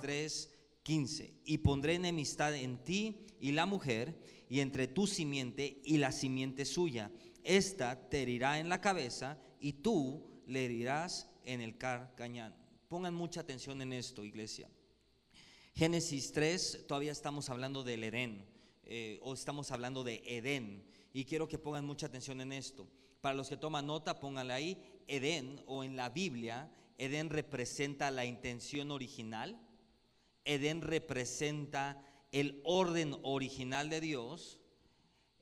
3:15 Y pondré enemistad en ti y la mujer, y entre tu simiente y la simiente suya. Esta te herirá en la cabeza y tú le herirás en el carcañán. Pongan mucha atención en esto, iglesia. Génesis 3, todavía estamos hablando del Edén, eh, o estamos hablando de Edén, y quiero que pongan mucha atención en esto. Para los que toman nota, pónganle ahí, Edén, o en la Biblia, Edén representa la intención original, Edén representa el orden original de Dios.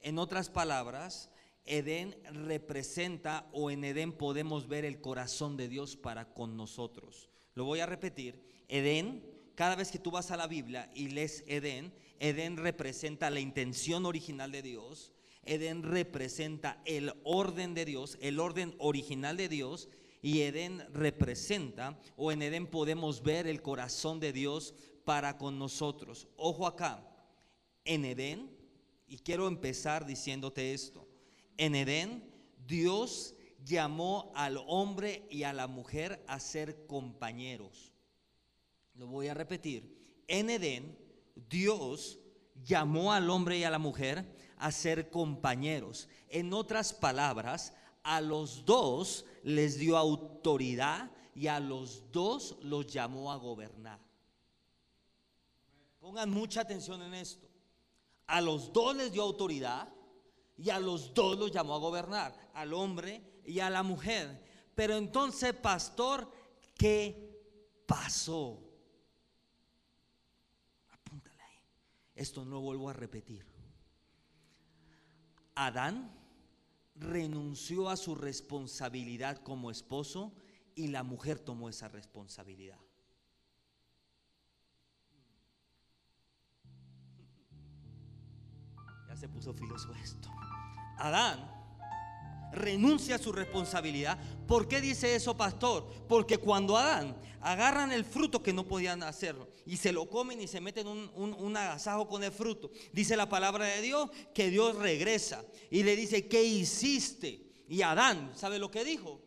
En otras palabras, Edén representa o en Edén podemos ver el corazón de Dios para con nosotros. Lo voy a repetir. Edén cada vez que tú vas a la Biblia y lees Edén, Edén representa la intención original de Dios, Edén representa el orden de Dios, el orden original de Dios, y Edén representa, o en Edén podemos ver el corazón de Dios para con nosotros. Ojo acá, en Edén, y quiero empezar diciéndote esto, en Edén Dios llamó al hombre y a la mujer a ser compañeros. Lo voy a repetir. En Edén, Dios llamó al hombre y a la mujer a ser compañeros. En otras palabras, a los dos les dio autoridad y a los dos los llamó a gobernar. Pongan mucha atención en esto. A los dos les dio autoridad y a los dos los llamó a gobernar, al hombre y a la mujer. Pero entonces, pastor, ¿qué pasó? Esto no vuelvo a repetir. Adán renunció a su responsabilidad como esposo y la mujer tomó esa responsabilidad. Ya se puso filoso esto. Adán renuncia a su responsabilidad. ¿Por qué dice eso, pastor? Porque cuando Adán agarran el fruto que no podían hacerlo y se lo comen y se meten un, un, agasajo con el fruto, dice la palabra de Dios que Dios regresa y le dice, ¿qué hiciste? Y Adán, ¿sabe lo que dijo?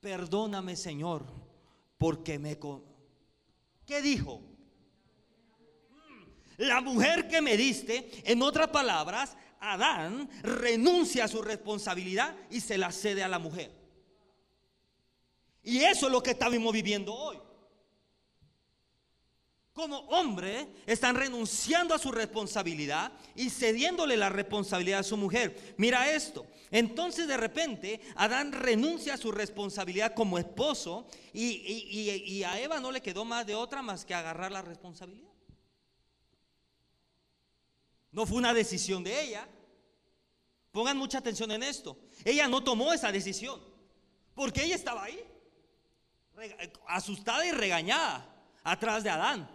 Perdóname, Señor, porque me... ¿Qué dijo? La mujer que me diste, en otras palabras, Adán renuncia a su responsabilidad y se la cede a la mujer. Y eso es lo que estamos viviendo hoy. Como hombre están renunciando a su responsabilidad y cediéndole la responsabilidad a su mujer. Mira esto. Entonces de repente Adán renuncia a su responsabilidad como esposo y, y a Eva no le quedó más de otra más que agarrar la responsabilidad. No fue una decisión de ella. Pongan mucha atención en esto. Ella no tomó esa decisión. Porque ella estaba ahí. Asustada y regañada. Atrás de Adán.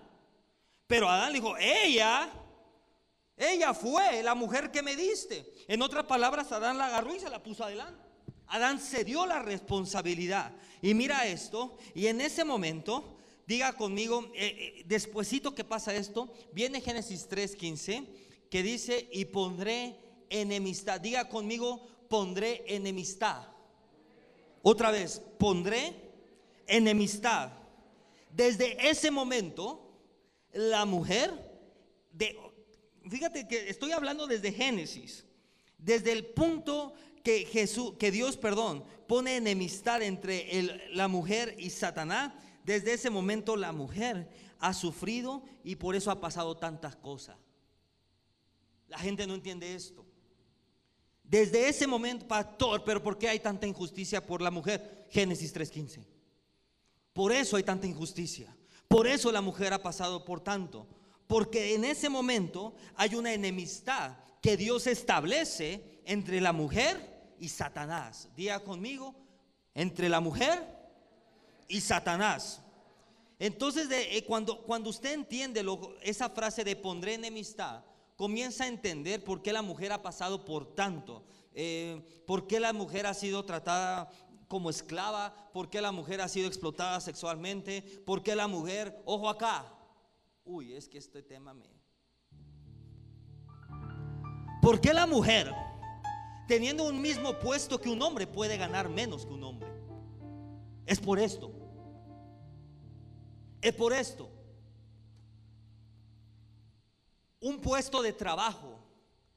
Pero Adán dijo, ella, ella fue la mujer que me diste. En otras palabras, Adán la agarró y se la puso adelante. Adán cedió la responsabilidad. Y mira esto. Y en ese momento, diga conmigo, eh, eh, despuesito que pasa esto, viene Génesis 3.15 que dice, y pondré enemistad. Diga conmigo, pondré enemistad. Otra vez, pondré enemistad. Desde ese momento, la mujer, de, fíjate que estoy hablando desde Génesis, desde el punto que Jesús, que Dios, perdón, pone enemistad entre la mujer y Satanás, desde ese momento la mujer ha sufrido y por eso ha pasado tantas cosas. La gente no entiende esto. Desde ese momento, pastor, pero ¿por qué hay tanta injusticia por la mujer? Génesis 3.15. Por eso hay tanta injusticia. Por eso la mujer ha pasado por tanto. Porque en ese momento hay una enemistad que Dios establece entre la mujer y Satanás. Diga conmigo, entre la mujer y Satanás. Entonces, eh, cuando, cuando usted entiende esa frase de pondré enemistad, comienza a entender por qué la mujer ha pasado por tanto, eh, por qué la mujer ha sido tratada como esclava, por qué la mujer ha sido explotada sexualmente, por qué la mujer, ojo acá, uy, es que este tema me... ¿Por qué la mujer teniendo un mismo puesto que un hombre, puede ganar menos que un hombre. Es por esto. Es por esto. Un puesto de trabajo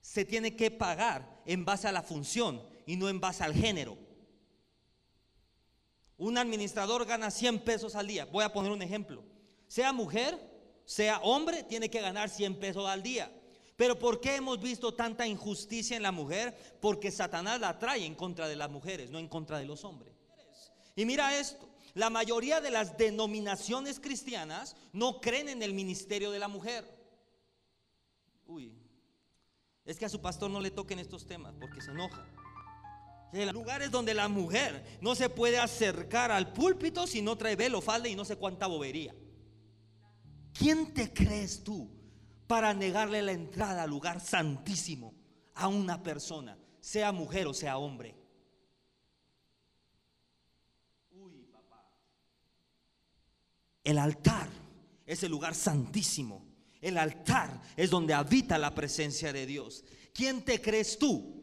se tiene que pagar en base a la función y no en base al género. Un administrador gana 100 pesos al día. Voy a poner un ejemplo. Sea mujer, sea hombre, tiene que ganar 100 pesos al día. Pero ¿por qué hemos visto tanta injusticia en la mujer? Porque Satanás la trae en contra de las mujeres, no en contra de los hombres. Y mira esto, la mayoría de las denominaciones cristianas no creen en el ministerio de la mujer. Uy, es que a su pastor no le toquen estos temas porque se enoja. En lugares donde la mujer no se puede acercar al púlpito si no trae velo, falda y no sé cuánta bobería. ¿Quién te crees tú para negarle la entrada al lugar santísimo a una persona, sea mujer o sea hombre? Uy, papá. El altar es el lugar santísimo. El altar es donde habita la presencia de Dios. ¿Quién te crees tú,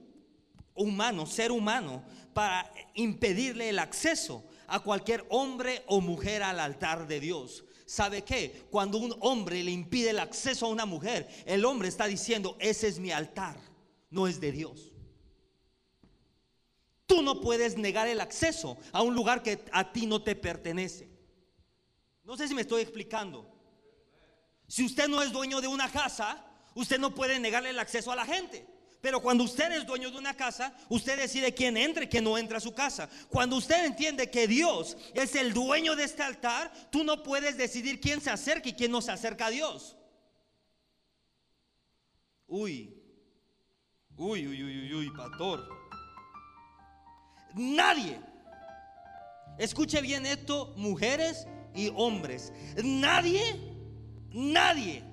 humano, ser humano, para impedirle el acceso a cualquier hombre o mujer al altar de Dios? ¿Sabe qué? Cuando un hombre le impide el acceso a una mujer, el hombre está diciendo, ese es mi altar, no es de Dios. Tú no puedes negar el acceso a un lugar que a ti no te pertenece. No sé si me estoy explicando. Si usted no es dueño de una casa, usted no puede negarle el acceso a la gente. Pero cuando usted es dueño de una casa, usted decide quién entra y quién no entra a su casa. Cuando usted entiende que Dios es el dueño de este altar, tú no puedes decidir quién se acerca y quién no se acerca a Dios. Uy, uy, uy, uy, uy, pastor. Nadie, escuche bien esto, mujeres y hombres, nadie, nadie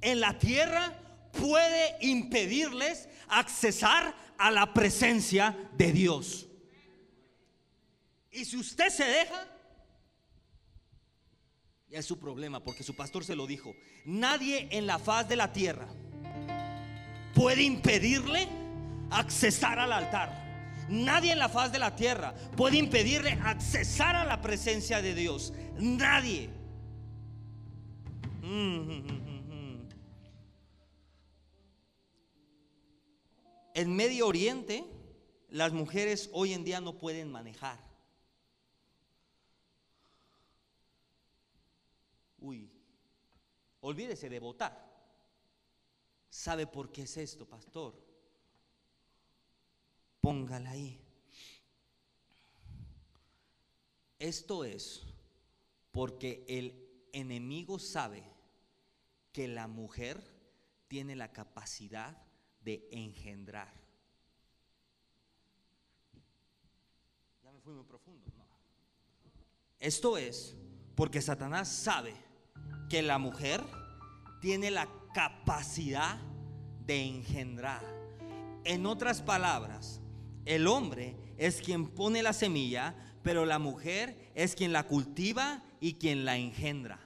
en la tierra puede impedirles accesar a la presencia de Dios. Y si usted se deja, ya es su problema, porque su pastor se lo dijo. Nadie en la faz de la tierra puede impedirle accesar al altar. Nadie en la faz de la tierra puede impedirle accesar a la presencia de Dios. Nadie. En Medio Oriente, las mujeres hoy en día no pueden manejar. Uy, olvídese de votar. ¿Sabe por qué es esto, pastor? Póngala ahí. Esto es porque el enemigo sabe que la mujer tiene la capacidad de engendrar. Ya me fui muy profundo. Esto es porque Satanás sabe que la mujer tiene la capacidad de engendrar. En otras palabras, el hombre es quien pone la semilla, pero la mujer es quien la cultiva y quien la engendra.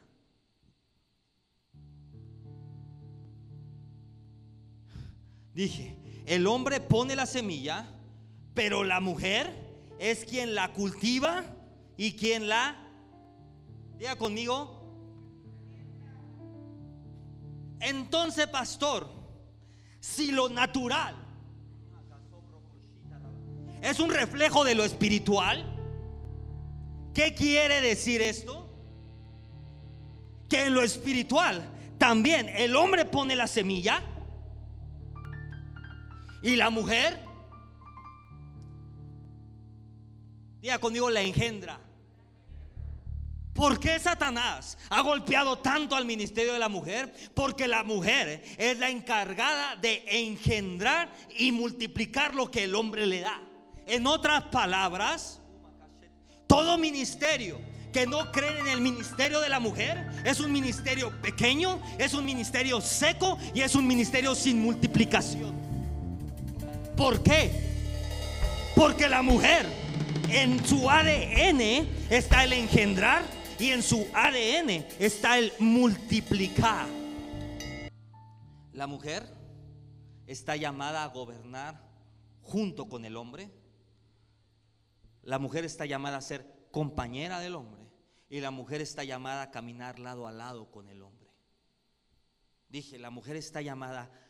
Dije, el hombre pone la semilla, pero la mujer es quien la cultiva y quien la... Diga conmigo. Entonces, pastor, si lo natural es un reflejo de lo espiritual, ¿qué quiere decir esto? Que en lo espiritual también el hombre pone la semilla, ¿Y la mujer? Diga conmigo, la engendra. ¿Por qué Satanás ha golpeado tanto al ministerio de la mujer? Porque la mujer es la encargada de engendrar y multiplicar lo que el hombre le da. En otras palabras, todo ministerio que no cree en el ministerio de la mujer es un ministerio pequeño, es un ministerio seco y es un ministerio sin multiplicación. ¿Por qué? Porque la mujer en su ADN está el engendrar y en su ADN está el multiplicar. La mujer está llamada a gobernar junto con el hombre. La mujer está llamada a ser compañera del hombre y la mujer está llamada a caminar lado a lado con el hombre. Dije, la mujer está llamada a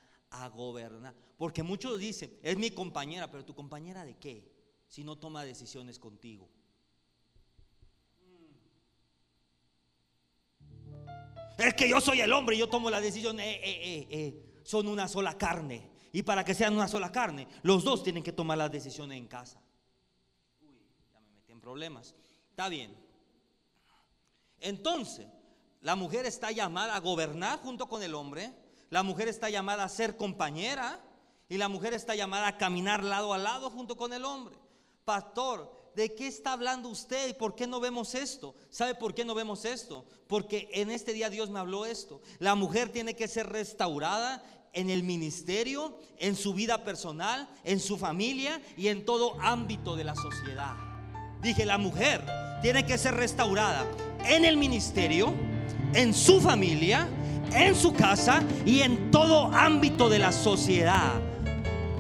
gobernar. Porque muchos dicen, es mi compañera, pero tu compañera de qué? Si no toma decisiones contigo. Es que yo soy el hombre y yo tomo la decisión. Eh, eh, eh, son una sola carne. Y para que sean una sola carne, los dos tienen que tomar las decisiones en casa. Uy, ya me metí en problemas. Está bien. Entonces, la mujer está llamada a gobernar junto con el hombre. La mujer está llamada a ser compañera. Y la mujer está llamada a caminar lado a lado junto con el hombre. Pastor, ¿De qué está hablando usted y por qué no vemos esto? ¿Sabe por qué no vemos esto? Porque en este día Dios me habló esto. La mujer tiene que ser restaurada en el ministerio, en su vida personal, en su familia y en todo ámbito de la sociedad. Dije, la mujer tiene que ser restaurada en el ministerio, en su familia, en su casa y en todo ámbito de la sociedad.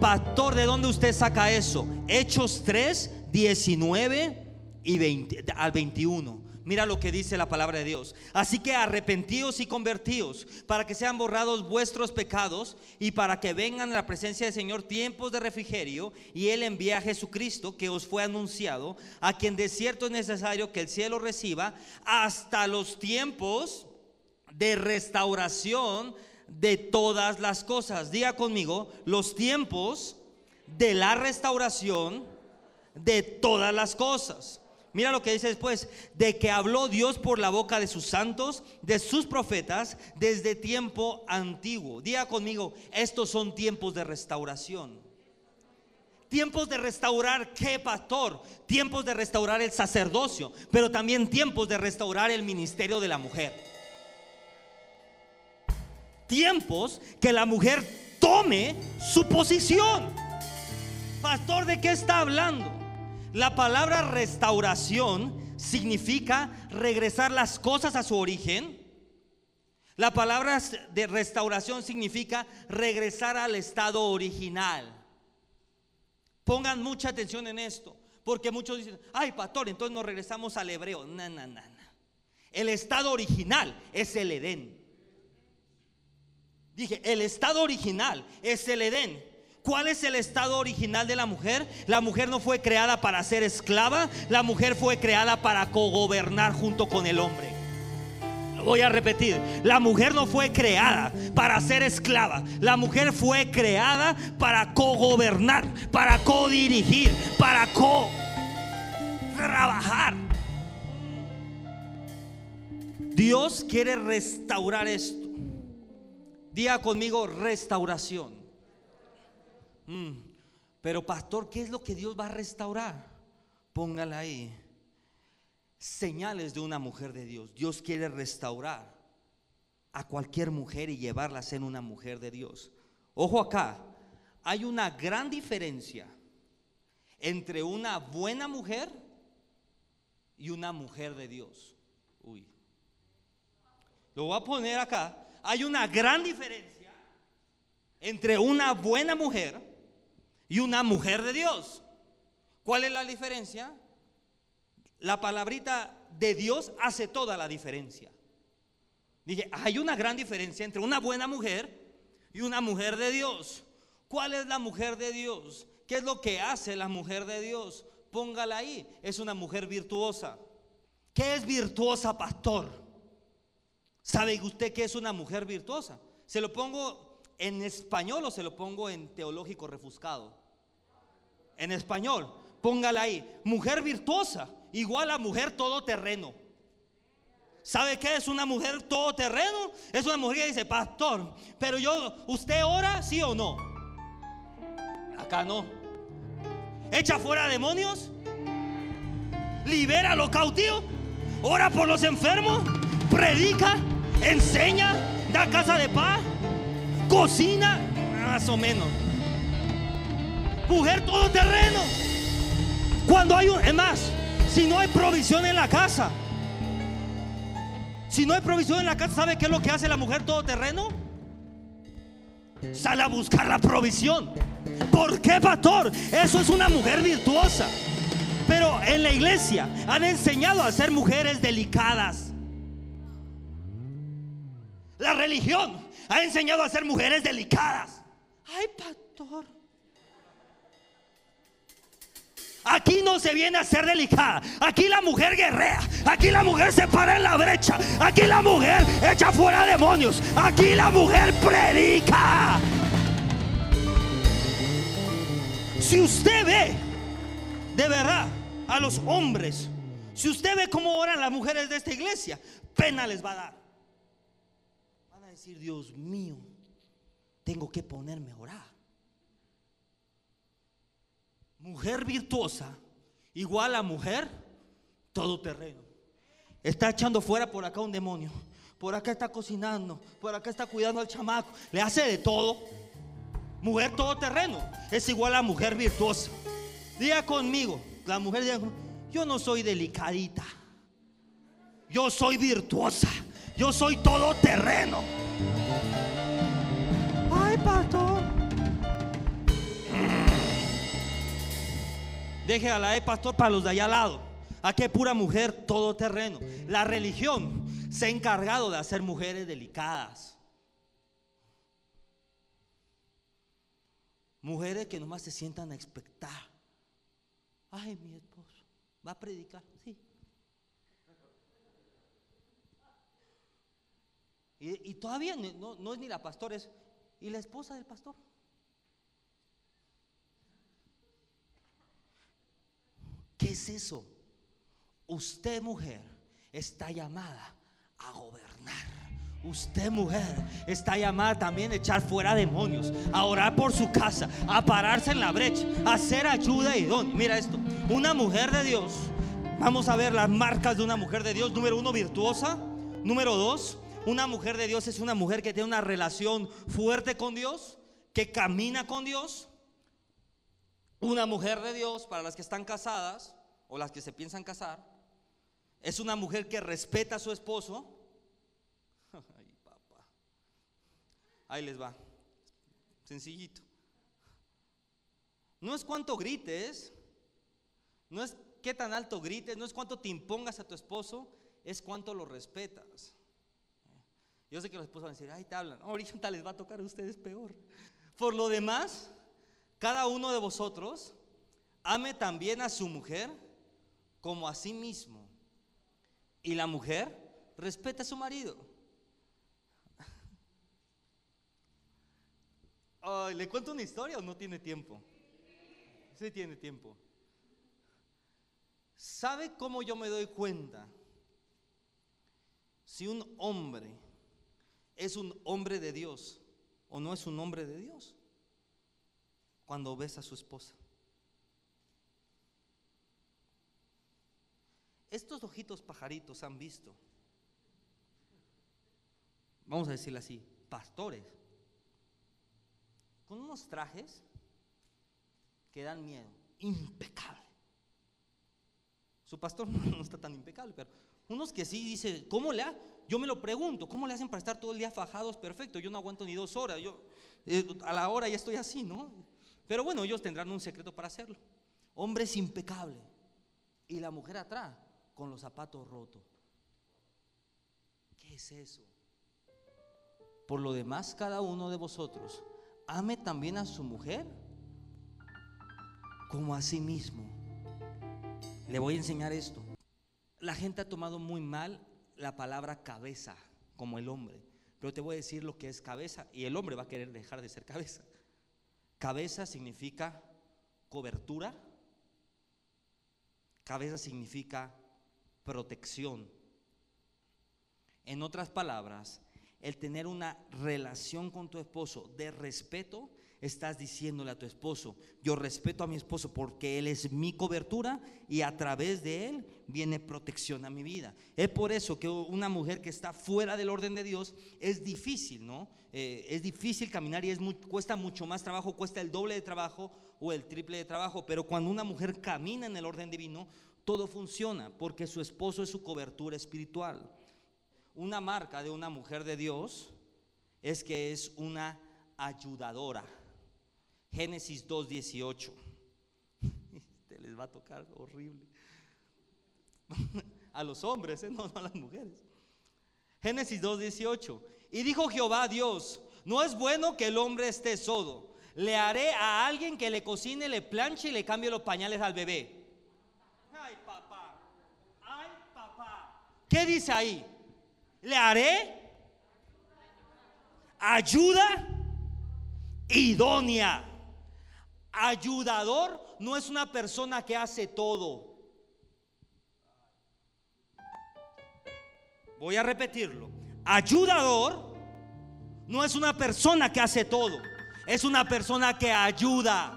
Pastor, ¿de dónde usted saca eso? Hechos 3, 19 y 20, al 21. Mira lo que dice la palabra de Dios. Así que arrepentíos y convertíos para que sean borrados vuestros pecados y para que vengan a la presencia del Señor tiempos de refrigerio y Él envía a Jesucristo que os fue anunciado, a quien de cierto es necesario que el cielo reciba hasta los tiempos de restauración de todas las cosas. Diga conmigo, los tiempos de la restauración de todas las cosas. Mira lo que dice después, de que habló Dios por la boca de sus santos, de sus profetas, desde tiempo antiguo. Diga conmigo, estos son tiempos de restauración. Tiempos de restaurar qué pastor? Tiempos de restaurar el sacerdocio, pero también tiempos de restaurar el ministerio de la mujer. Tiempos que la mujer tome su posición. Pastor, ¿de qué está hablando? La palabra restauración significa regresar las cosas a su origen. La palabra de restauración significa regresar al estado original. Pongan mucha atención en esto, porque muchos dicen, ay pastor, entonces nos regresamos al hebreo. No, no, no, El estado original es el Edén. Dije, el estado original es el Edén. ¿Cuál es el estado original de la mujer? La mujer no fue creada para ser esclava, la mujer fue creada para cogobernar junto con el hombre. Voy a repetir, la mujer no fue creada para ser esclava, la mujer fue creada para cogobernar, para codirigir, para co trabajar. Dios quiere restaurar esto. Diga conmigo restauración. Mm. Pero pastor, ¿qué es lo que Dios va a restaurar? Póngala ahí. Señales de una mujer de Dios. Dios quiere restaurar a cualquier mujer y llevarla a ser una mujer de Dios. Ojo acá, hay una gran diferencia entre una buena mujer y una mujer de Dios. Uy. Lo voy a poner acá. Hay una gran diferencia entre una buena mujer y una mujer de Dios. ¿Cuál es la diferencia? La palabrita de Dios hace toda la diferencia. Dije, hay una gran diferencia entre una buena mujer y una mujer de Dios. ¿Cuál es la mujer de Dios? ¿Qué es lo que hace la mujer de Dios? Póngala ahí. Es una mujer virtuosa. ¿Qué es virtuosa, pastor? ¿Sabe usted qué es una mujer virtuosa? Se lo pongo en español o se lo pongo en teológico refuscado. En español, póngala ahí. Mujer virtuosa, igual a mujer todoterreno. ¿Sabe qué es una mujer todoterreno? Es una mujer que dice, pastor, pero yo, ¿usted ora sí o no? Acá no. Echa fuera demonios. Libera a los cautivos. Ora por los enfermos. Predica. Enseña. Da casa de paz cocina, más o menos. Mujer todo terreno Cuando hay un, es más, si no hay provisión en la casa, si no hay provisión en la casa, ¿sabe qué es lo que hace la mujer todo terreno Sale a buscar la provisión. ¿Por qué, pastor? Eso es una mujer virtuosa. Pero en la iglesia han enseñado a ser mujeres delicadas. La religión ha enseñado a ser mujeres delicadas. Ay, pastor. Aquí no se viene a ser delicada. Aquí la mujer guerrea. Aquí la mujer se para en la brecha. Aquí la mujer echa fuera demonios. Aquí la mujer predica. Si usted ve de verdad a los hombres, si usted ve cómo oran las mujeres de esta iglesia, pena les va a dar. Decir, Dios mío, tengo que ponerme a orar. Mujer virtuosa igual a mujer todoterreno. Está echando fuera por acá un demonio. Por acá está cocinando. Por acá está cuidando al chamaco. Le hace de todo. Mujer todoterreno es igual a mujer virtuosa. Diga conmigo, la mujer diga yo no soy delicadita. Yo soy virtuosa. Yo soy todoterreno. Ay, pastor. Deje a la E pastor para los de allá al lado. A qué pura mujer todoterreno. La religión se ha encargado de hacer mujeres delicadas. Mujeres que nomás se sientan a expectar. Ay, mi esposo va a predicar, Y, todavía no, es ni la pastora, es y la esposa del pastor. ¿Qué es eso? Usted mujer está llamada a gobernar. Usted mujer está llamada también a echar fuera demonios, a orar por su casa, a pararse en la brecha, a hacer ayuda y don. Mira esto, una mujer de Dios. Vamos a ver las marcas de una mujer de Dios. Número uno, virtuosa. Número dos, una mujer de Dios es una mujer que tiene una relación fuerte con Dios, que camina con Dios. Una mujer de Dios, para las que están casadas o las que se piensan casar, es una mujer que respeta a su esposo Ahí les va. Sencillito. No es cuánto grites, no es qué tan alto grites, no es cuánto te impongas a tu esposo, es cuánto lo respetas. Yo sé que los esposos van a decir, ay, te hablan. ahorita les va a tocar a ustedes peor. Por lo demás, cada uno de vosotros ame también a su mujer como a sí mismo. Y la mujer respeta a su marido. ¿Le cuento una historia o no tiene tiempo? Sí tiene tiempo. ¿Sabe cómo yo me doy cuenta? Si un hombre es un hombre de Dios o no es un hombre de Dios. Cuando ves a su esposa. Estos ojitos pajaritos han visto, vamos a decirlo así, pastores con unos trajes que dan miedo, impecable. Su pastor no está tan impecable, pero unos que sí dice, ¿cómo le ha? Yo me lo pregunto, ¿cómo le hacen para estar todo el día fajados perfecto? Yo no aguanto ni dos horas, yo eh, a la hora ya estoy así, ¿no? Pero bueno, ellos tendrán un secreto para hacerlo. Hombres impecable y la mujer atrás con los zapatos rotos. ¿Qué es eso? Por lo demás, cada uno de vosotros ame también a su mujer como a sí mismo. Le voy a enseñar esto. La gente ha tomado muy mal la palabra cabeza como el hombre, pero te voy a decir lo que es cabeza y el hombre va a querer dejar de ser cabeza. Cabeza significa cobertura, cabeza significa protección. En otras palabras, el tener una relación con tu esposo de respeto, estás diciéndole a tu esposo, yo respeto a mi esposo porque él es mi cobertura y a través de él viene protección a mi vida. Es por eso que una mujer que está fuera del orden de Dios es difícil, ¿no? Eh, es difícil caminar y es cuesta mucho más trabajo, cuesta el doble de trabajo o el triple de trabajo, pero cuando una mujer camina en el orden divino, todo funciona porque su esposo es su cobertura espiritual una marca de una mujer de Dios es que es una ayudadora. Génesis 2.18. Este les va a tocar horrible. A los hombres, ¿eh? no, no a las mujeres. Génesis 2.18. Y dijo Jehová a Dios, no es bueno que el hombre esté solo. Le haré a alguien que le cocine, le planche y le cambie los pañales al bebé. Ay, papá. Ay, papá. ¿Qué dice ahí? Le haré ayuda idónea. Ayudador no es una persona que hace todo. Voy a repetirlo. Ayudador no es una persona que hace todo. Es una persona que ayuda.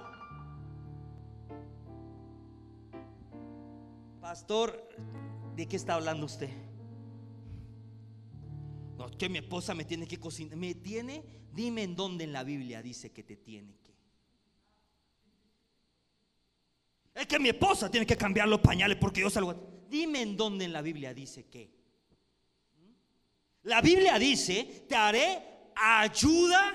Pastor, ¿de qué está hablando usted? No, que mi esposa me tiene que cocinar. ¿Me tiene? Dime en dónde en la Biblia dice que te tiene que. Es que mi esposa tiene que cambiar los pañales porque yo salgo. Dime en dónde en la Biblia dice que. La Biblia dice, te haré ayuda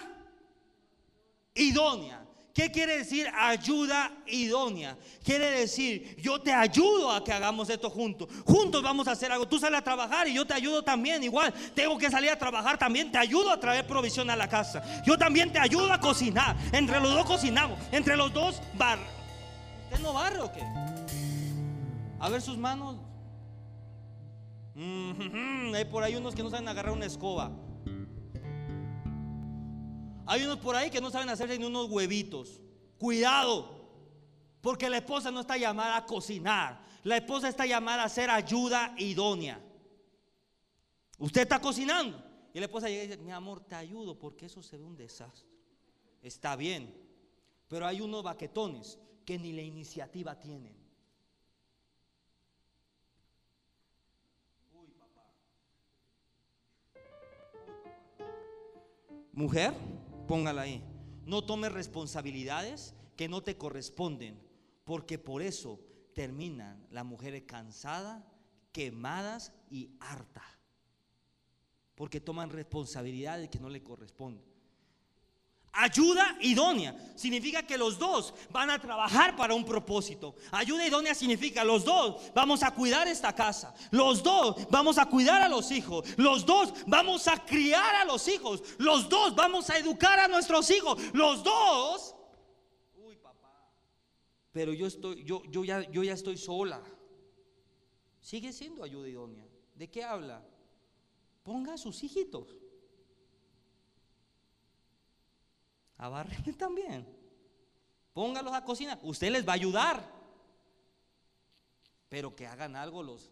idónea. ¿Qué quiere decir ayuda idónea? Quiere decir, yo te ayudo a que hagamos esto juntos. Juntos vamos a hacer algo. Tú sales a trabajar y yo te ayudo también. Igual, tengo que salir a trabajar también. Te ayudo a traer provisión a la casa. Yo también te ayudo a cocinar. Entre los dos cocinamos. Entre los dos bar. ¿Usted no barre o qué? A ver sus manos. Hay por ahí unos que no saben agarrar una escoba. Hay unos por ahí que no saben hacerse ni unos huevitos. Cuidado, porque la esposa no está llamada a cocinar. La esposa está llamada a hacer ayuda idónea. Usted está cocinando y la esposa llega y dice, mi amor, te ayudo porque eso se ve un desastre. Está bien, pero hay unos baquetones que ni la iniciativa tienen. Mujer, Póngala ahí. No tomes responsabilidades que no te corresponden, porque por eso terminan las mujeres cansadas, quemadas y hartas. Porque toman responsabilidades que no le corresponden. Ayuda idónea significa que los dos van a trabajar para un propósito. Ayuda idónea significa los dos vamos a cuidar esta casa. Los dos vamos a cuidar a los hijos. Los dos vamos a criar a los hijos. Los dos vamos a educar a nuestros hijos. Los dos. Uy, papá. Pero yo estoy yo yo ya yo ya estoy sola. Sigue siendo ayuda idónea. ¿De qué habla? Ponga a sus hijitos. Abárrenle también. Póngalos a cocinar. Usted les va a ayudar. Pero que hagan algo los.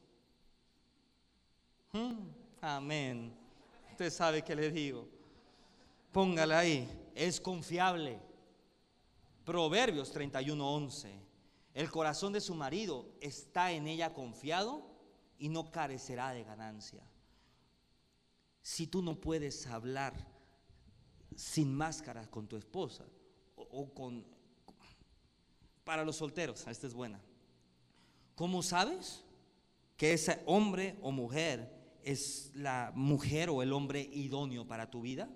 Hmm, amén. Usted sabe que le digo. Póngala ahí. Es confiable. Proverbios 31:11. El corazón de su marido está en ella confiado y no carecerá de ganancia. Si tú no puedes hablar sin máscara con tu esposa o, con... Para los solteros, esta es buena. ¿Cómo sabes que ese hombre o mujer es la mujer o el hombre idóneo para tu vida?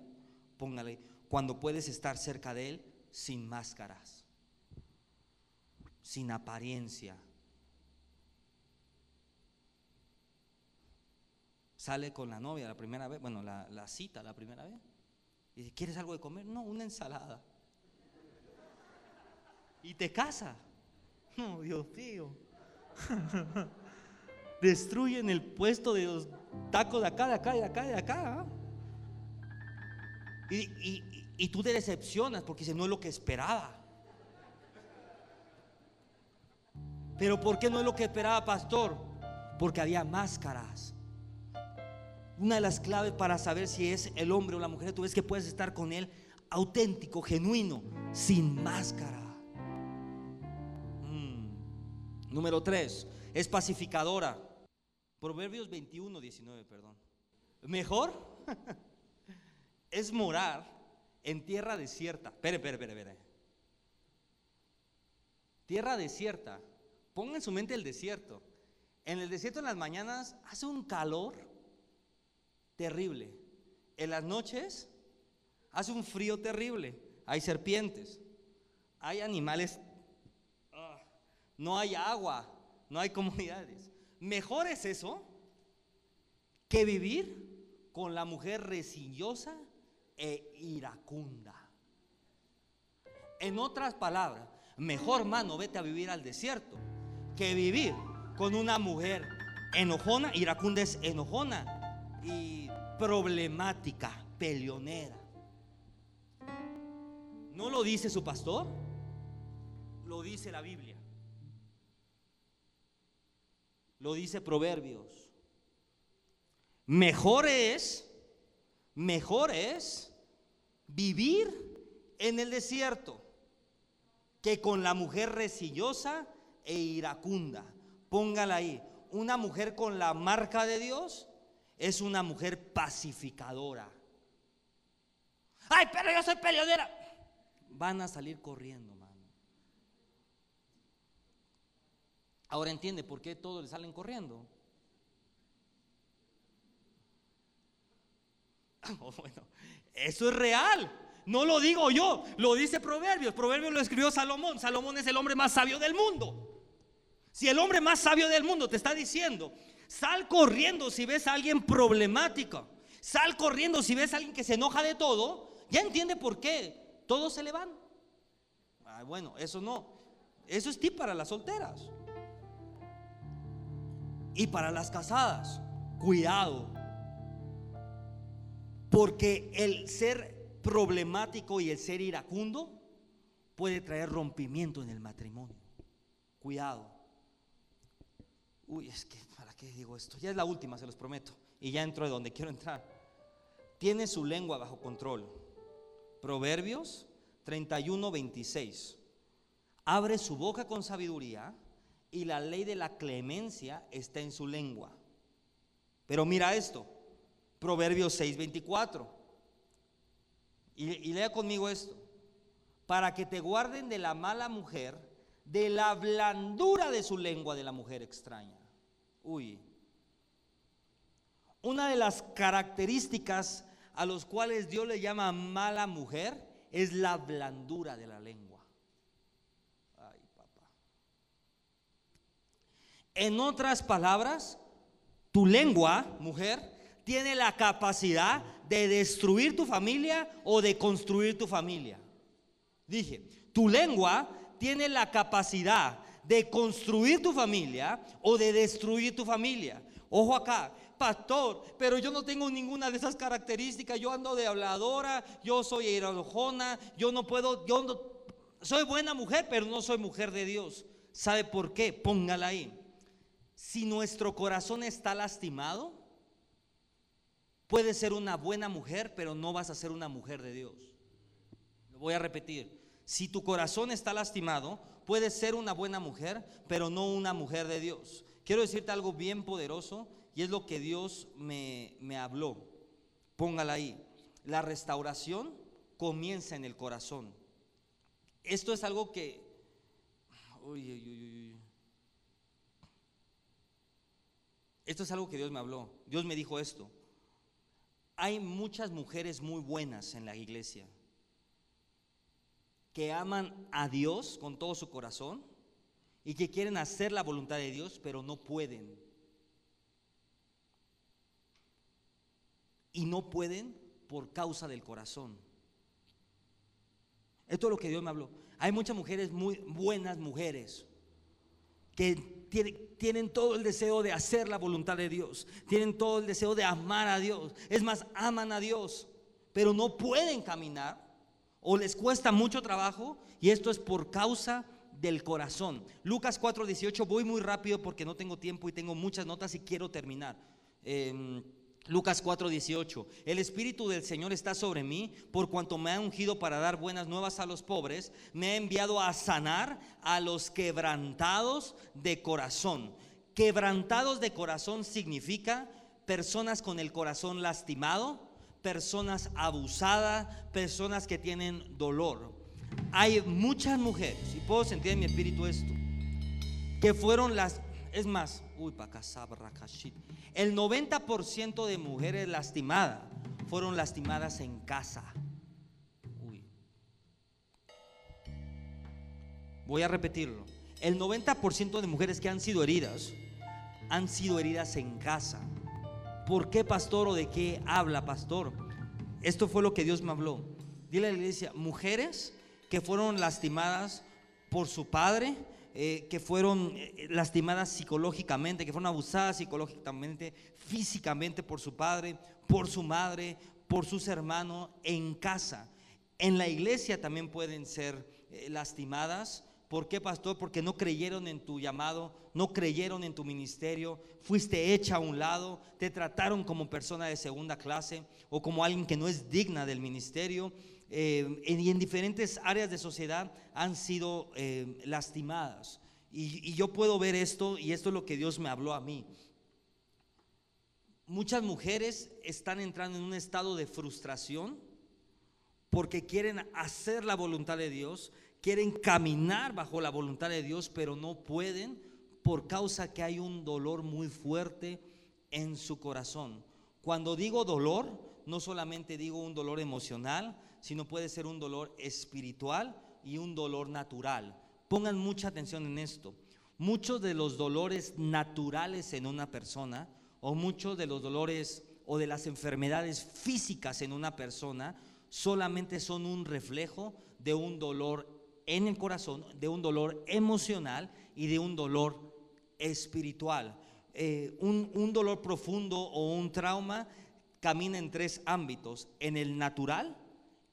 Póngale, cuando puedes estar cerca de él sin máscaras, sin apariencia. Sale con la novia la primera vez, bueno, la, la cita la primera vez. Y ¿quieres algo de comer? No, una ensalada. Y te casa. No, Dios mío. Destruyen el puesto de los tacos de acá, de acá, de acá, de acá. ¿ah? Y, y, tú te decepcionas porque dices, no es lo que esperaba. Pero ¿por qué no es lo que esperaba, pastor? Porque había máscaras. Una de las claves para saber si es el hombre o la mujer, tú ves que puedes estar con él auténtico, genuino, sin máscara. Mm. Número tres, es pacificadora. Proverbios 21, 19, perdón. Mejor es morar en tierra desierta. Espere, espere, espere, espere. Tierra desierta. Ponga en su mente el desierto. En el desierto en las mañanas hace un calor terrible. En las noches hace un frío terrible. Hay serpientes, hay animales, ah, no hay agua, no hay comunidades. Mejor es eso que vivir con la mujer resillosa e iracunda. En otras palabras, mejor mano vete a vivir al desierto que vivir con una mujer enojona, iracunda es enojona problemática, peleonera. ¿No lo dice su pastor? Lo dice la Biblia. Lo dice Proverbios. Mejor es, mejor es vivir en el desierto que con la mujer resillosa e iracunda. Póngala ahí. Una mujer con la marca de Dios es una mujer pacificadora. Ay, pero yo soy peleonera. Van a salir corriendo, mano. Ahora entiende por qué todos le salen corriendo. Oh, bueno, eso es real. No lo digo yo, lo dice Proverbios. Proverbios lo escribió Salomón. Salomón es el hombre más sabio del mundo. Si el hombre más sabio del mundo te está diciendo, sal corriendo si ves a alguien problemático, sal corriendo si ves a alguien que se enoja de todo, ya entiende por qué todos se le van. bueno, eso no. Eso es tip para las solteras. Y para las casadas, cuidado. Porque el ser problemático y el ser iracundo puede traer rompimiento en el matrimonio. Cuidado. Uy, es que, ¿para qué digo esto? Ya es la última, se los prometo. Y ya entro de donde quiero entrar. Tiene su lengua bajo control. Proverbios 31, 26. Abre su boca con sabiduría y la ley de la clemencia está en su lengua. Pero mira esto. Proverbios 6, 24. Y, lea conmigo esto. Para que te guarden de la mala mujer, de la blandura de su lengua de la mujer extraña. Una de las características a los cuales Dios le llama mala mujer es la blandura de la lengua. En otras palabras, tu lengua, mujer, tiene la capacidad de destruir tu familia o de construir tu familia. Dije, tu lengua tiene la capacidad de construir tu familia o de destruir tu familia. Ojo acá, pastor, pero yo no tengo ninguna de esas características. Yo ando de habladora, yo soy enojona, yo no puedo, yo no, soy buena mujer, pero no soy mujer de Dios. ¿Sabe por qué? Póngala ahí. Si nuestro corazón está lastimado, Puedes ser una buena mujer, pero no vas a ser una mujer de Dios. Lo voy a repetir. Si tu corazón está lastimado, puedes ser una buena mujer, pero no una mujer de Dios. Quiero decirte algo bien poderoso y es lo que Dios me, habló. Póngala ahí. La restauración comienza en el corazón. Esto es algo que... esto es algo que Dios me habló. Dios me dijo esto hay muchas mujeres muy buenas en la iglesia que aman a Dios con todo su corazón y que quieren hacer la voluntad de Dios, pero no pueden. Y no pueden por causa del corazón. Esto es lo que Dios me habló. Hay muchas mujeres muy buenas mujeres que tienen, todo el deseo de hacer la voluntad de Dios, tienen todo el deseo de amar a Dios, es más, aman a Dios, pero no pueden caminar o les cuesta mucho trabajo y esto es por causa del corazón. Lucas 4:18, voy muy rápido porque no tengo tiempo y tengo muchas notas y quiero terminar. Em, Lucas 4:18, el Espíritu del Señor está sobre mí por cuanto me ha ungido para dar buenas nuevas a los pobres, me ha enviado a sanar a los quebrantados de corazón. Quebrantados de corazón significa personas con el corazón lastimado, personas abusadas, personas que tienen dolor. Hay muchas mujeres, y puedo sentir en mi espíritu esto, que fueron las, es más, uy, el 90% de mujeres lastimadas fueron lastimadas en casa. Voy a repetirlo. El 90% de mujeres que han sido heridas han sido heridas en casa. ¿Por qué, pastor? ¿O de qué habla, pastor? Esto fue lo que Dios me habló. Dile a la iglesia, mujeres que fueron lastimadas por su padre, eh, que fueron eh, lastimadas psicológicamente, que fueron abusadas psicológicamente, físicamente por su padre, por su madre, por sus hermanos en casa. En la iglesia también pueden ser eh, lastimadas. ¿Por qué, pastor? Porque no creyeron en tu llamado, no creyeron en tu ministerio, fuiste hecha a un lado, te trataron como persona de segunda clase o como alguien que no es digna del ministerio. y en diferentes áreas de sociedad han sido lastimadas. y, yo puedo ver esto, y esto es lo que Dios me habló a mí. Muchas mujeres están entrando en un estado de frustración porque quieren hacer la voluntad de Dios, quieren caminar bajo la voluntad de Dios, pero no pueden por causa que hay un dolor muy fuerte en su corazón. Cuando digo dolor, no solamente digo un dolor emocional, sino puede ser un dolor espiritual y un dolor natural. Pongan mucha atención en esto. Muchos de los dolores naturales en una persona o muchos de los dolores o de las enfermedades físicas en una persona solamente son un reflejo de un dolor en el corazón, de un dolor emocional y de un dolor espiritual. Eh, un, un dolor profundo o un trauma camina en tres ámbitos, en el natural,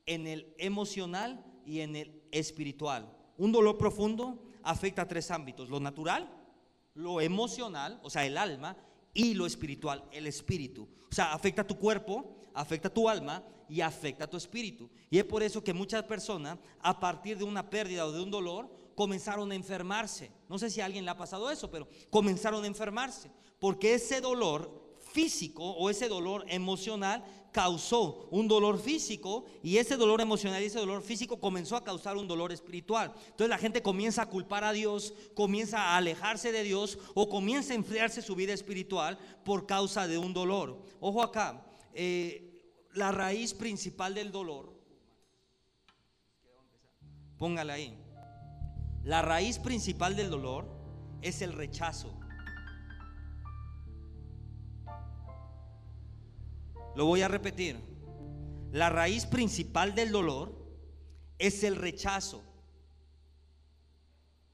en el emocional y en el espiritual. Un dolor profundo afecta a tres ámbitos, lo natural, lo emocional, o sea, el alma, y lo espiritual, el espíritu. O sea, afecta a tu cuerpo, afecta tu alma y afecta tu espíritu. Y es por eso que muchas personas, a partir de una pérdida o de un dolor, comenzaron a enfermarse. No sé si a alguien le ha pasado eso, pero comenzaron a enfermarse. Porque ese dolor físico o ese dolor emocional causó un dolor físico y ese dolor emocional y ese dolor físico comenzó a causar un dolor espiritual. Entonces la gente comienza a culpar a Dios, comienza a alejarse de Dios o comienza a enfriarse su vida espiritual por causa de un dolor. Ojo acá, eh, la raíz principal del dolor, póngala ahí, la raíz principal del dolor es el rechazo. Lo voy a repetir. La raíz principal del dolor es el rechazo.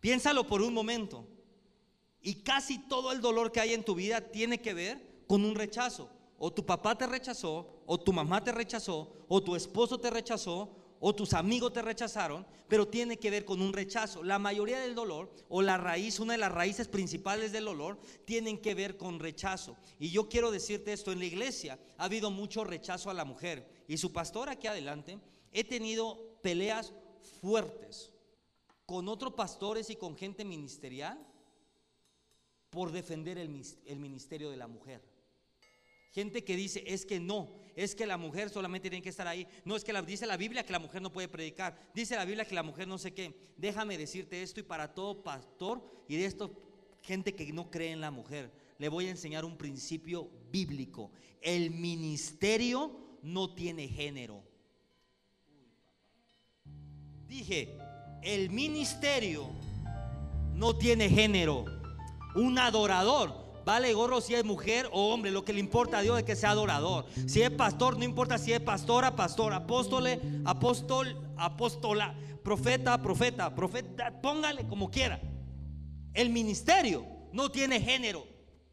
Piénsalo por un momento. Y casi todo el dolor que hay en tu vida tiene que ver con un rechazo. O tu papá te rechazó, o tu mamá te rechazó, o tu esposo te rechazó, o tus amigos te rechazaron, pero tiene que ver con un rechazo. La mayoría del dolor o la raíz, una de las raíces principales del dolor, tienen que ver con rechazo. Y yo quiero decirte esto, en la iglesia ha habido mucho rechazo a la mujer. Y su pastor aquí adelante, he tenido peleas fuertes con otros pastores y con gente ministerial por defender el, el ministerio de la mujer. Gente que dice, es que no, es que la mujer solamente tiene que estar ahí. No, es que la, dice la Biblia que la mujer no puede predicar. Dice la Biblia que la mujer no sé qué. Déjame decirte esto y para todo pastor y de esto, gente que no cree en la mujer, le voy a enseñar un principio bíblico. El ministerio no tiene género. Dije, el ministerio no tiene género. Un adorador Vale gorro si es mujer o hombre, lo que le importa a Dios es que sea adorador. Si es pastor, no importa si es pastora, pastor, apóstole, apóstol, apóstola, profeta, profeta, profeta, póngale como quiera. El ministerio no tiene género.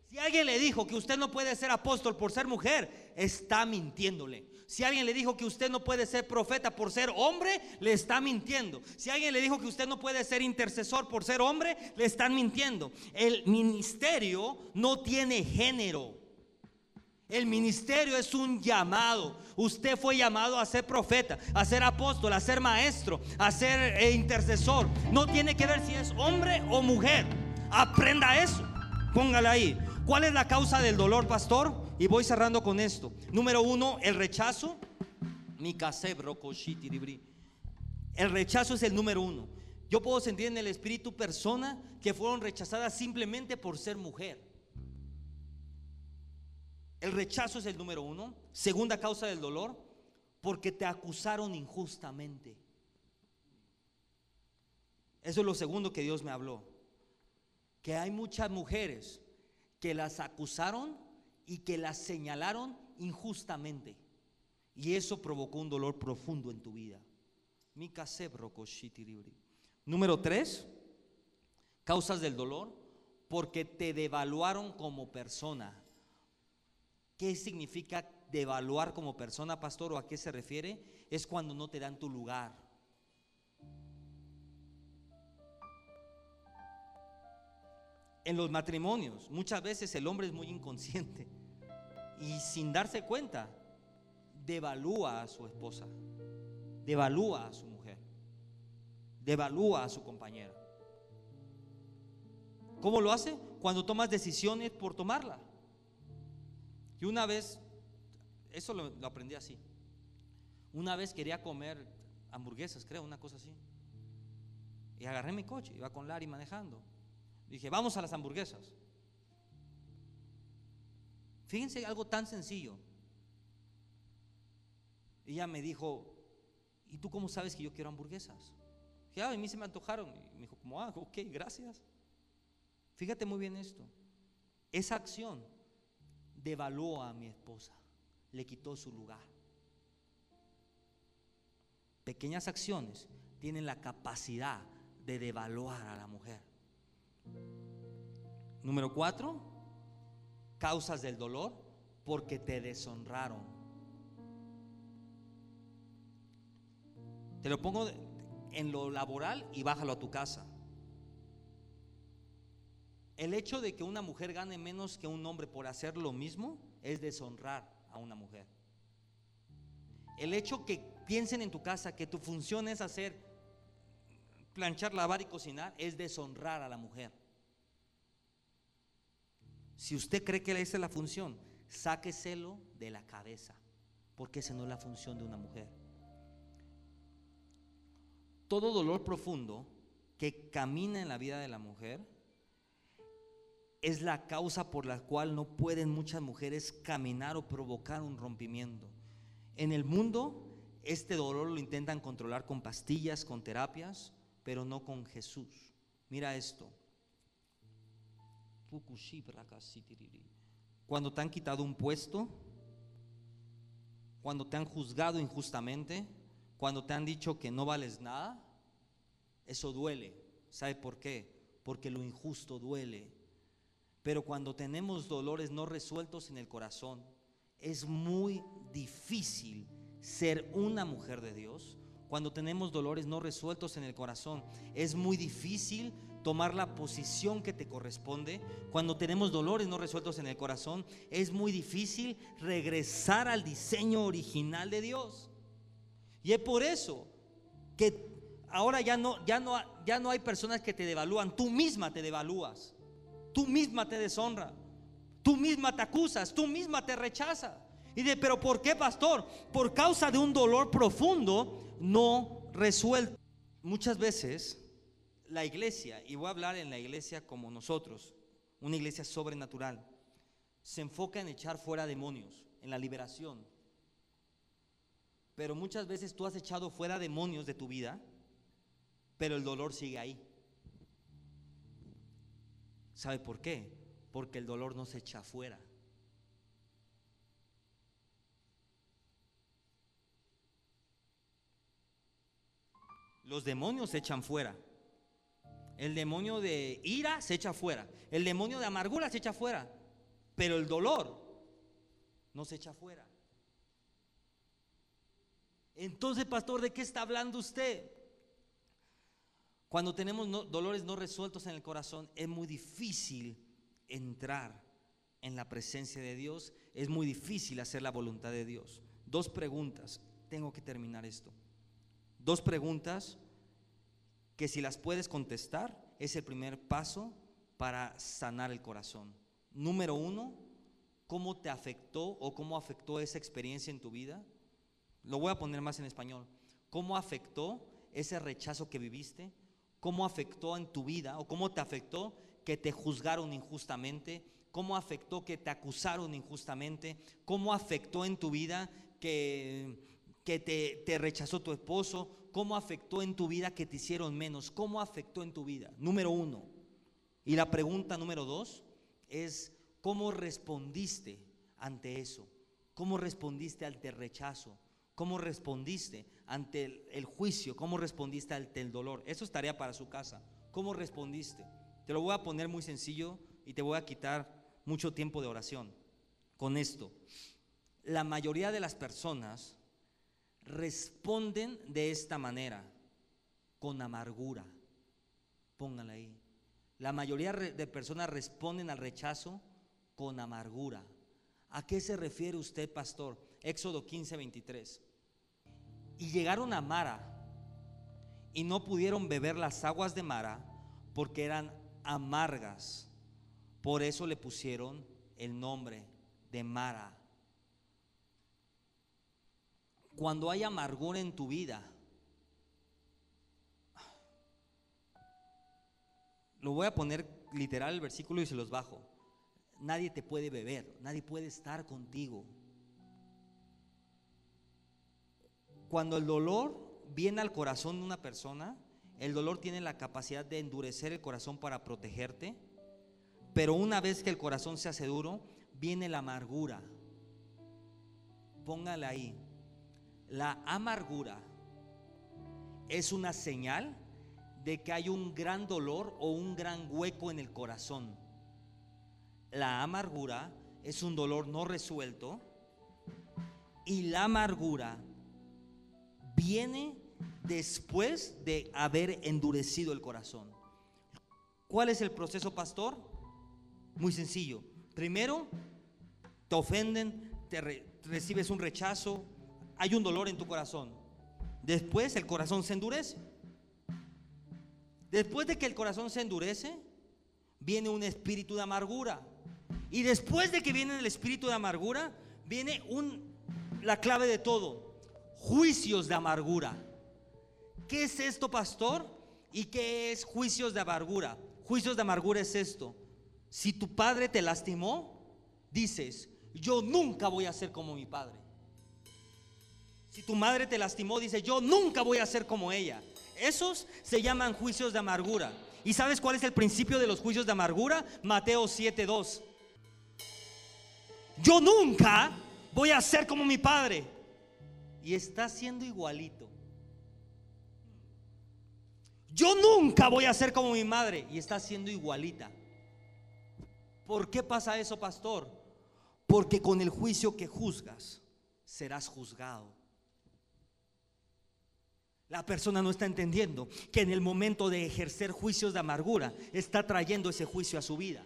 Si alguien le dijo que usted no puede ser apóstol por ser mujer, está mintiéndole. Si alguien le dijo que usted no puede ser profeta por ser hombre, le está mintiendo. Si alguien le dijo que usted no puede ser intercesor por ser hombre, le están mintiendo. El ministerio no tiene género. El ministerio es un llamado. Usted fue llamado a ser profeta, a ser apóstol, a ser maestro, a ser eh, intercesor. No tiene que ver si es hombre o mujer. Aprenda eso. Póngala ahí. ¿Cuál es la causa del dolor, pastor? Y voy cerrando con esto. Número uno, el rechazo. El rechazo es el número uno. Yo puedo sentir en el espíritu personas que fueron rechazadas simplemente por ser mujer. El rechazo es el número uno. Segunda causa del dolor, porque te acusaron injustamente. Eso es lo segundo que Dios me habló. Que hay muchas mujeres que las acusaron y que las señalaron injustamente. Y eso provocó un dolor profundo en tu vida. Número tres, causas del dolor, porque te devaluaron como persona. ¿Qué significa devaluar como persona, pastor? ¿O a qué se refiere? Es cuando no te dan tu lugar. En los matrimonios, muchas veces el hombre es muy inconsciente y sin darse cuenta, devalúa a su esposa, devalúa a su mujer, devalúa a su compañera. ¿Cómo lo hace? Cuando tomas decisiones por tomarla. Y una vez, eso lo, aprendí así. Una vez quería comer hamburguesas, creo, una cosa así. Y agarré mi coche, iba con Lari manejando. Dije, vamos a las hamburguesas. Fíjense algo tan sencillo. Ella me dijo, ¿y tú cómo sabes que yo quiero hamburguesas? Dije, ah, a mí se me antojaron. Y me dijo, como, ah, ok, gracias. Fíjate muy bien esto. Esa acción devaluó a mi esposa, le quitó su lugar. Pequeñas acciones tienen la capacidad de devaluar a la mujer. Número cuatro, causas del dolor porque te deshonraron. Te lo pongo en lo laboral y bájalo a tu casa. El hecho de que una mujer gane menos que un hombre por hacer lo mismo es deshonrar a una mujer. El hecho que piensen en tu casa que tu función es hacer planchar, lavar y cocinar es deshonrar a la mujer. Si usted cree que esa es la función, sáqueselo de la cabeza, porque esa no es la función de una mujer. Todo dolor profundo que camina en la vida de la mujer es la causa por la cual no pueden muchas mujeres caminar o provocar un rompimiento. En el mundo, este dolor lo intentan controlar con pastillas, con terapias, pero no con Jesús. Mira esto. Cuando te han quitado un puesto, cuando te han juzgado injustamente, cuando te han dicho que no vales nada, eso duele. ¿Sabe por qué? Porque lo injusto duele. Pero cuando tenemos dolores no resueltos en el corazón, es muy difícil ser una mujer de Dios. Cuando tenemos dolores no resueltos en el corazón, es muy difícil tomar la posición que te corresponde. Cuando tenemos dolores no resueltos en el corazón, es muy difícil regresar al diseño original de Dios. Y es por eso que ahora ya no, ya no, ya no hay personas que te devalúan, tú misma te devalúas. Tú misma te deshonra. Tú misma te acusas. Tú misma te rechazas. Y de, pero ¿por qué, pastor? Por causa de un dolor profundo no resuelto. Muchas veces la iglesia, y voy a hablar en la iglesia como nosotros, una iglesia sobrenatural, se enfoca en echar fuera demonios, en la liberación. Pero muchas veces tú has echado fuera demonios de tu vida, pero el dolor sigue ahí. ¿Sabe por qué? Porque el dolor no se echa afuera. Los demonios se echan fuera. El demonio de ira se echa fuera. El demonio de amargura se echa fuera. Pero el dolor no se echa fuera. Entonces, pastor, ¿de qué está hablando usted? Cuando tenemos dolores no resueltos en el corazón, es muy difícil entrar en la presencia de Dios, es muy difícil hacer la voluntad de Dios. Dos preguntas, tengo que terminar esto. Dos preguntas que si las puedes contestar es el primer paso para sanar el corazón. Número uno, ¿cómo te afectó o cómo afectó esa experiencia en tu vida? Lo voy a poner más en español. ¿Cómo afectó ese rechazo que viviste? cómo afectó en tu vida o cómo te afectó que te juzgaron injustamente, cómo afectó que te acusaron injustamente, cómo afectó en tu vida que, que te, te rechazó tu esposo, cómo afectó en tu vida que te hicieron menos. ¿Cómo afectó en tu vida? Número uno. Y la pregunta número dos es, ¿cómo respondiste ante eso? ¿Cómo respondiste ante el rechazo? ¿Cómo respondiste ante el, juicio? ¿Cómo respondiste ante el dolor? Eso es tarea para su casa. ¿Cómo respondiste? Te lo voy a poner muy sencillo y te voy a quitar mucho tiempo de oración con esto. La mayoría de las personas responden de esta manera, con amargura. Pónganla ahí. La mayoría de personas responden al rechazo con amargura. ¿A qué se refiere usted, pastor? Éxodo 15, 23. Y llegaron a Mara y no pudieron beber las aguas de Mara porque eran amargas. Por eso le pusieron el nombre de Mara. Cuando hay amargura en tu vida, lo voy a poner literal el versículo y se los bajo. Nadie te puede beber, nadie puede estar contigo. Cuando el dolor viene al corazón de una persona, el dolor tiene la capacidad de endurecer el corazón para protegerte, pero una vez que el corazón se hace duro, viene la amargura. Póngala ahí. La amargura es una señal de que hay un gran dolor o un gran hueco en el corazón. La amargura es un dolor no resuelto y la amargura viene después de haber endurecido el corazón. ¿Cuál es el proceso, pastor? Muy sencillo. Primero, te ofenden, te recibes un rechazo, hay un dolor en tu corazón. Después el corazón se endurece. Después de que el corazón se endurece, viene un espíritu de amargura. Y después de que viene el espíritu de amargura, viene un, la clave de todo, juicios de amargura. ¿Qué es esto, pastor? ¿Y qué es juicios de amargura? Juicios de amargura es esto. Si tu padre te lastimó, dices, yo nunca voy a ser como mi padre. Si tu madre te lastimó, dice, yo nunca voy a ser como ella. Esos se llaman juicios de amargura. ¿Y sabes cuál es el principio de los juicios de amargura? Mateo 7:2. Yo nunca voy a ser como mi padre. Y está siendo igualito. Yo nunca voy a ser como mi madre. Y está siendo igualita. ¿Por qué pasa eso, pastor? Porque con el juicio que juzgas, serás juzgado. La persona no está entendiendo que en el momento de ejercer juicios de amargura está trayendo ese juicio a su vida.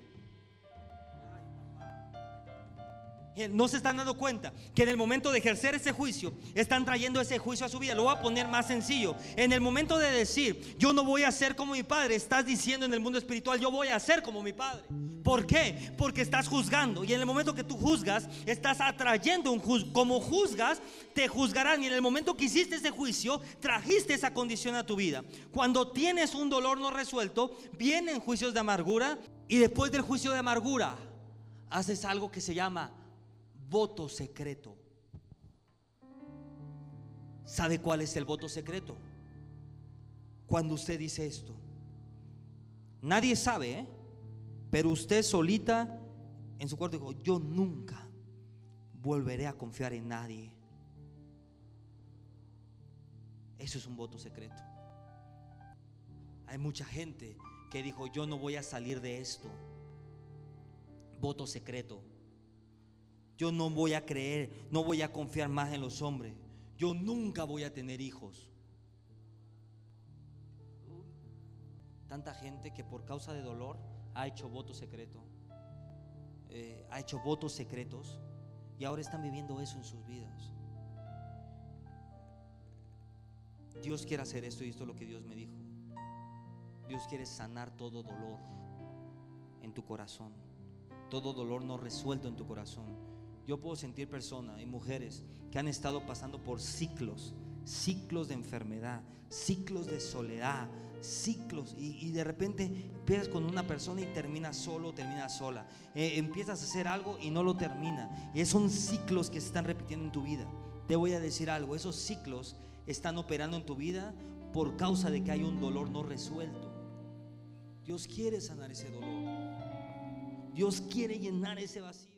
No se están dando cuenta que en el momento de ejercer ese juicio, están trayendo ese juicio a su vida. Lo voy a poner más sencillo. En el momento de decir, yo no voy a ser como mi padre, estás diciendo en el mundo espiritual, yo voy a ser como mi padre. ¿Por qué? Porque estás juzgando. Y en el momento que tú juzgas, estás atrayendo un juicio. Como juzgas, te juzgarán. Y en el momento que hiciste ese juicio, trajiste esa condición a tu vida. Cuando tienes un dolor no resuelto, vienen juicios de amargura. Y después del juicio de amargura, haces algo que se llama voto secreto. ¿Sabe cuál es el voto secreto? Cuando usted dice esto. Nadie sabe, ¿eh? pero usted solita en su cuarto dijo, yo nunca volveré a confiar en nadie. Eso es un voto secreto. Hay mucha gente que dijo, yo no voy a salir de esto. Voto secreto. Yo no voy a creer, no voy a confiar más en los hombres. Yo nunca voy a tener hijos. Tanta gente que por causa de dolor ha hecho voto secreto, eh, ha hecho votos secretos y ahora están viviendo eso en sus vidas. Dios quiere hacer esto y esto es lo que Dios me dijo. Dios quiere sanar todo dolor en tu corazón, todo dolor no resuelto en tu corazón. Yo puedo sentir personas y mujeres que han estado pasando por ciclos, ciclos de enfermedad, ciclos de soledad, ciclos y, de repente empiezas con una persona y terminas solo, terminas sola. Eh, empiezas a hacer algo y no lo termina. Y son ciclos que se están repitiendo en tu vida. Te voy a decir algo, esos ciclos están operando en tu vida por causa de que hay un dolor no resuelto. Dios quiere sanar ese dolor. Dios quiere llenar ese vacío.